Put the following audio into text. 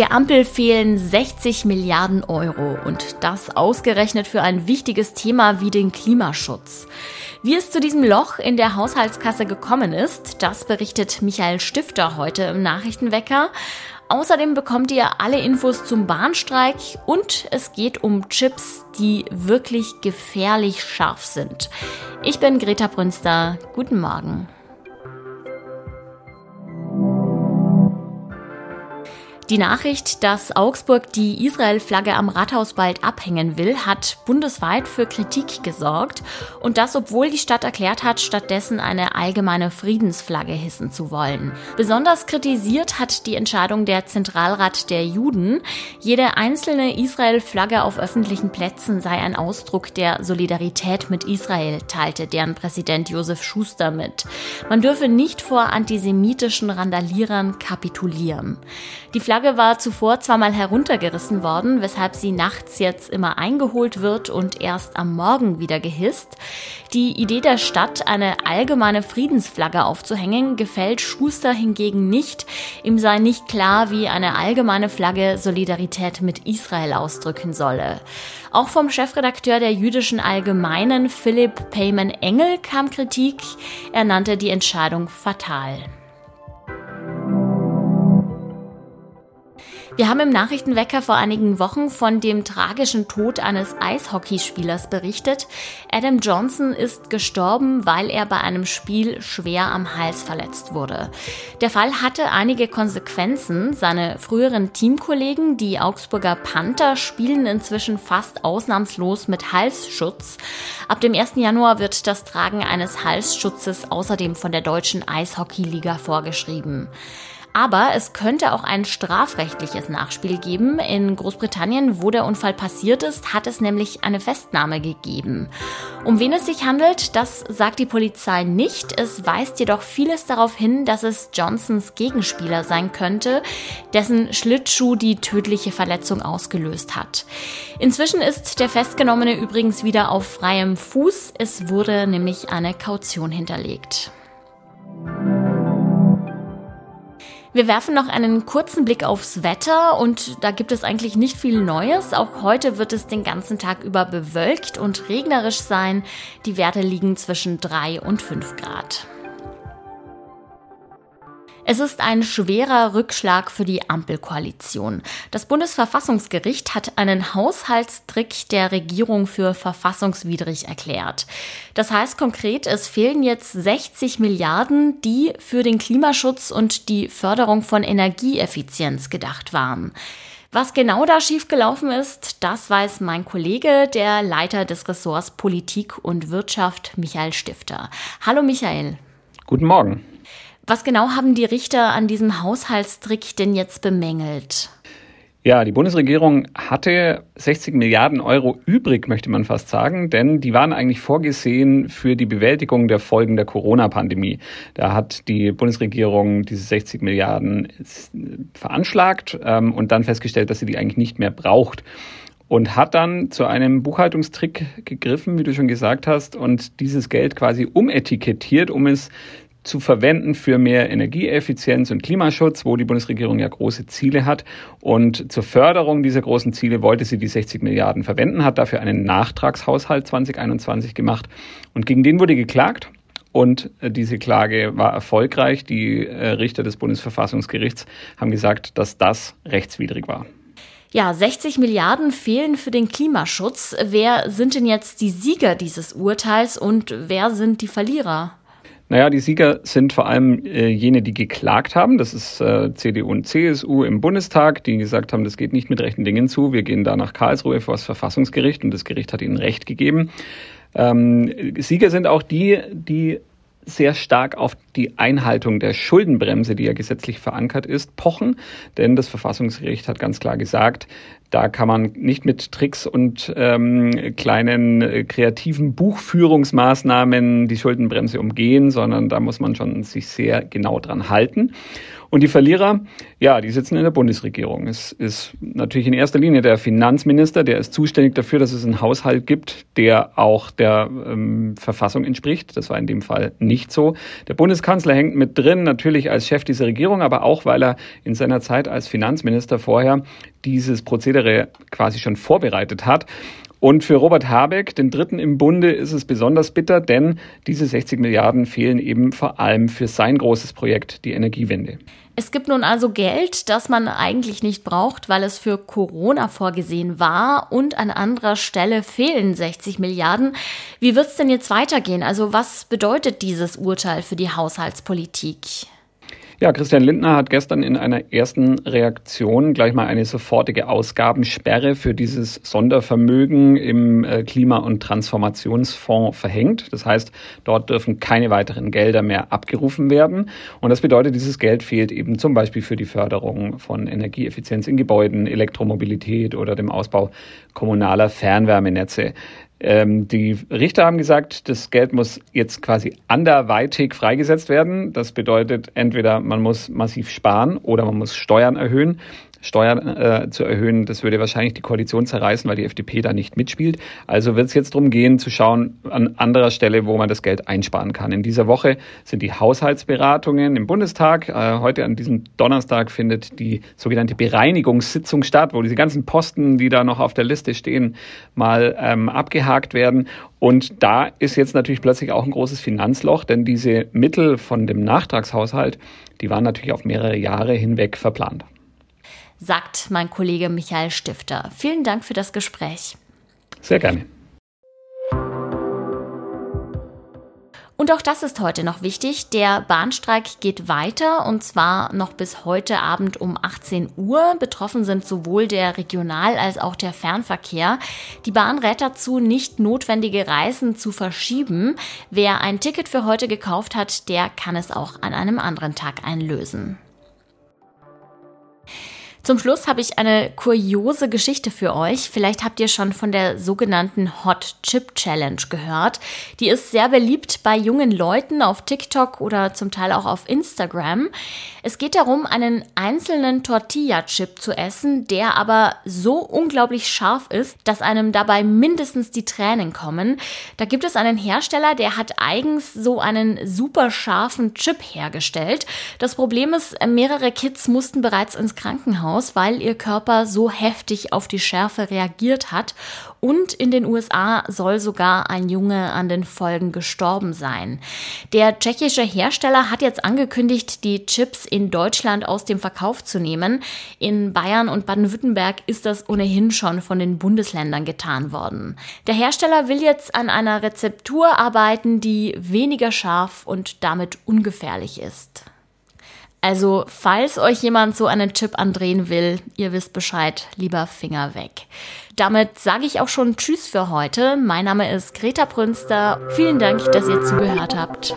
Der Ampel fehlen 60 Milliarden Euro und das ausgerechnet für ein wichtiges Thema wie den Klimaschutz. Wie es zu diesem Loch in der Haushaltskasse gekommen ist, das berichtet Michael Stifter heute im Nachrichtenwecker. Außerdem bekommt ihr alle Infos zum Bahnstreik und es geht um Chips, die wirklich gefährlich scharf sind. Ich bin Greta Brünster. Guten Morgen. Die Nachricht, dass Augsburg die Israel-Flagge am Rathaus bald abhängen will, hat bundesweit für Kritik gesorgt. Und das, obwohl die Stadt erklärt hat, stattdessen eine allgemeine Friedensflagge hissen zu wollen. Besonders kritisiert hat die Entscheidung der Zentralrat der Juden. Jede einzelne Israel-Flagge auf öffentlichen Plätzen sei ein Ausdruck der Solidarität mit Israel, teilte deren Präsident Josef Schuster mit. Man dürfe nicht vor antisemitischen Randalierern kapitulieren. Die Flagge Flagge war zuvor zweimal heruntergerissen worden, weshalb sie nachts jetzt immer eingeholt wird und erst am Morgen wieder gehisst. Die Idee der Stadt, eine allgemeine Friedensflagge aufzuhängen, gefällt Schuster hingegen nicht. Ihm sei nicht klar, wie eine allgemeine Flagge Solidarität mit Israel ausdrücken solle. Auch vom Chefredakteur der jüdischen Allgemeinen, Philipp Payman Engel, kam Kritik. Er nannte die Entscheidung fatal. Wir haben im Nachrichtenwecker vor einigen Wochen von dem tragischen Tod eines Eishockeyspielers berichtet. Adam Johnson ist gestorben, weil er bei einem Spiel schwer am Hals verletzt wurde. Der Fall hatte einige Konsequenzen. Seine früheren Teamkollegen, die Augsburger Panther, spielen inzwischen fast ausnahmslos mit Halsschutz. Ab dem 1. Januar wird das Tragen eines Halsschutzes außerdem von der deutschen Eishockeyliga vorgeschrieben. Aber es könnte auch ein strafrechtliches Nachspiel geben. In Großbritannien, wo der Unfall passiert ist, hat es nämlich eine Festnahme gegeben. Um wen es sich handelt, das sagt die Polizei nicht. Es weist jedoch vieles darauf hin, dass es Johnsons Gegenspieler sein könnte, dessen Schlittschuh die tödliche Verletzung ausgelöst hat. Inzwischen ist der Festgenommene übrigens wieder auf freiem Fuß. Es wurde nämlich eine Kaution hinterlegt. Wir werfen noch einen kurzen Blick aufs Wetter und da gibt es eigentlich nicht viel Neues. Auch heute wird es den ganzen Tag über bewölkt und regnerisch sein. Die Werte liegen zwischen 3 und 5 Grad. Es ist ein schwerer Rückschlag für die Ampelkoalition. Das Bundesverfassungsgericht hat einen Haushaltstrick der Regierung für verfassungswidrig erklärt. Das heißt konkret, es fehlen jetzt 60 Milliarden, die für den Klimaschutz und die Förderung von Energieeffizienz gedacht waren. Was genau da schiefgelaufen ist, das weiß mein Kollege, der Leiter des Ressorts Politik und Wirtschaft, Michael Stifter. Hallo Michael. Guten Morgen. Was genau haben die Richter an diesem Haushaltstrick denn jetzt bemängelt? Ja, die Bundesregierung hatte 60 Milliarden Euro übrig, möchte man fast sagen, denn die waren eigentlich vorgesehen für die Bewältigung der Folgen der Corona-Pandemie. Da hat die Bundesregierung diese 60 Milliarden veranschlagt ähm, und dann festgestellt, dass sie die eigentlich nicht mehr braucht und hat dann zu einem Buchhaltungstrick gegriffen, wie du schon gesagt hast, und dieses Geld quasi umetikettiert, um es zu verwenden für mehr Energieeffizienz und Klimaschutz, wo die Bundesregierung ja große Ziele hat. Und zur Förderung dieser großen Ziele wollte sie die 60 Milliarden verwenden, hat dafür einen Nachtragshaushalt 2021 gemacht. Und gegen den wurde geklagt. Und äh, diese Klage war erfolgreich. Die äh, Richter des Bundesverfassungsgerichts haben gesagt, dass das rechtswidrig war. Ja, 60 Milliarden fehlen für den Klimaschutz. Wer sind denn jetzt die Sieger dieses Urteils und wer sind die Verlierer? Naja, die Sieger sind vor allem äh, jene, die geklagt haben. Das ist äh, CDU und CSU im Bundestag, die gesagt haben, das geht nicht mit rechten Dingen zu. Wir gehen da nach Karlsruhe vor das Verfassungsgericht und das Gericht hat ihnen Recht gegeben. Ähm, Sieger sind auch die, die sehr stark auf die Einhaltung der Schuldenbremse, die ja gesetzlich verankert ist, pochen. Denn das Verfassungsgericht hat ganz klar gesagt, da kann man nicht mit Tricks und ähm, kleinen äh, kreativen Buchführungsmaßnahmen die Schuldenbremse umgehen, sondern da muss man schon sich sehr genau dran halten. Und die Verlierer, ja, die sitzen in der Bundesregierung. Es ist natürlich in erster Linie der Finanzminister, der ist zuständig dafür, dass es einen Haushalt gibt, der auch der ähm, Verfassung entspricht. Das war in dem Fall nicht so. Der Bundeskanzler hängt mit drin, natürlich als Chef dieser Regierung, aber auch, weil er in seiner Zeit als Finanzminister vorher dieses Prozedere quasi schon vorbereitet hat. Und für Robert Habeck, den Dritten im Bunde, ist es besonders bitter, denn diese 60 Milliarden fehlen eben vor allem für sein großes Projekt, die Energiewende. Es gibt nun also Geld, das man eigentlich nicht braucht, weil es für Corona vorgesehen war und an anderer Stelle fehlen 60 Milliarden. Wie wird es denn jetzt weitergehen? Also was bedeutet dieses Urteil für die Haushaltspolitik? Ja, Christian Lindner hat gestern in einer ersten Reaktion gleich mal eine sofortige Ausgabensperre für dieses Sondervermögen im äh, Klima- und Transformationsfonds verhängt. Das heißt, dort dürfen keine weiteren Gelder mehr abgerufen werden. Und das bedeutet, dieses Geld fehlt eben zum Beispiel für die Förderung von Energieeffizienz in Gebäuden, Elektromobilität oder dem Ausbau kommunaler Fernwärmenetze. Ähm, die Richter haben gesagt, das Geld muss jetzt quasi anderweitig freigesetzt werden. Das bedeutet, entweder man muss massiv sparen oder man muss Steuern erhöhen. Steuern äh, zu erhöhen. Das würde wahrscheinlich die Koalition zerreißen, weil die FDP da nicht mitspielt. Also wird es jetzt darum gehen, zu schauen an anderer Stelle, wo man das Geld einsparen kann. In dieser Woche sind die Haushaltsberatungen im Bundestag. Äh, heute an diesem Donnerstag findet die sogenannte Bereinigungssitzung statt, wo diese ganzen Posten, die da noch auf der Liste stehen, mal ähm, abgehakt werden. Und da ist jetzt natürlich plötzlich auch ein großes Finanzloch, denn diese Mittel von dem Nachtragshaushalt, die waren natürlich auf mehrere Jahre hinweg verplant sagt mein Kollege Michael Stifter. Vielen Dank für das Gespräch. Sehr gerne. Und auch das ist heute noch wichtig. Der Bahnstreik geht weiter und zwar noch bis heute Abend um 18 Uhr. Betroffen sind sowohl der Regional- als auch der Fernverkehr. Die Bahn rät dazu, nicht notwendige Reisen zu verschieben. Wer ein Ticket für heute gekauft hat, der kann es auch an einem anderen Tag einlösen. Zum Schluss habe ich eine kuriose Geschichte für euch. Vielleicht habt ihr schon von der sogenannten Hot Chip Challenge gehört. Die ist sehr beliebt bei jungen Leuten auf TikTok oder zum Teil auch auf Instagram. Es geht darum, einen einzelnen Tortilla-Chip zu essen, der aber so unglaublich scharf ist, dass einem dabei mindestens die Tränen kommen. Da gibt es einen Hersteller, der hat eigens so einen super scharfen Chip hergestellt. Das Problem ist, mehrere Kids mussten bereits ins Krankenhaus Krankenhaus, weil ihr Körper so heftig auf die Schärfe reagiert hat. Und in den USA soll sogar ein Junge an den Folgen gestorben sein. Der tschechische Hersteller hat jetzt angekündigt, die Chips in Deutschland aus dem Verkauf zu nehmen. In Bayern und Baden-Württemberg ist das ohnehin schon von den Bundesländern getan worden. Der Hersteller will jetzt an einer Rezeptur arbeiten, die weniger scharf und damit ungefährlich ist. Also, falls euch jemand so einen Chip andrehen will, ihr wisst Bescheid, lieber Finger weg. Damit sage ich auch schon Tschüss für heute. Mein Name ist Greta Brünster. Vielen Dank, dass ihr zugehört habt.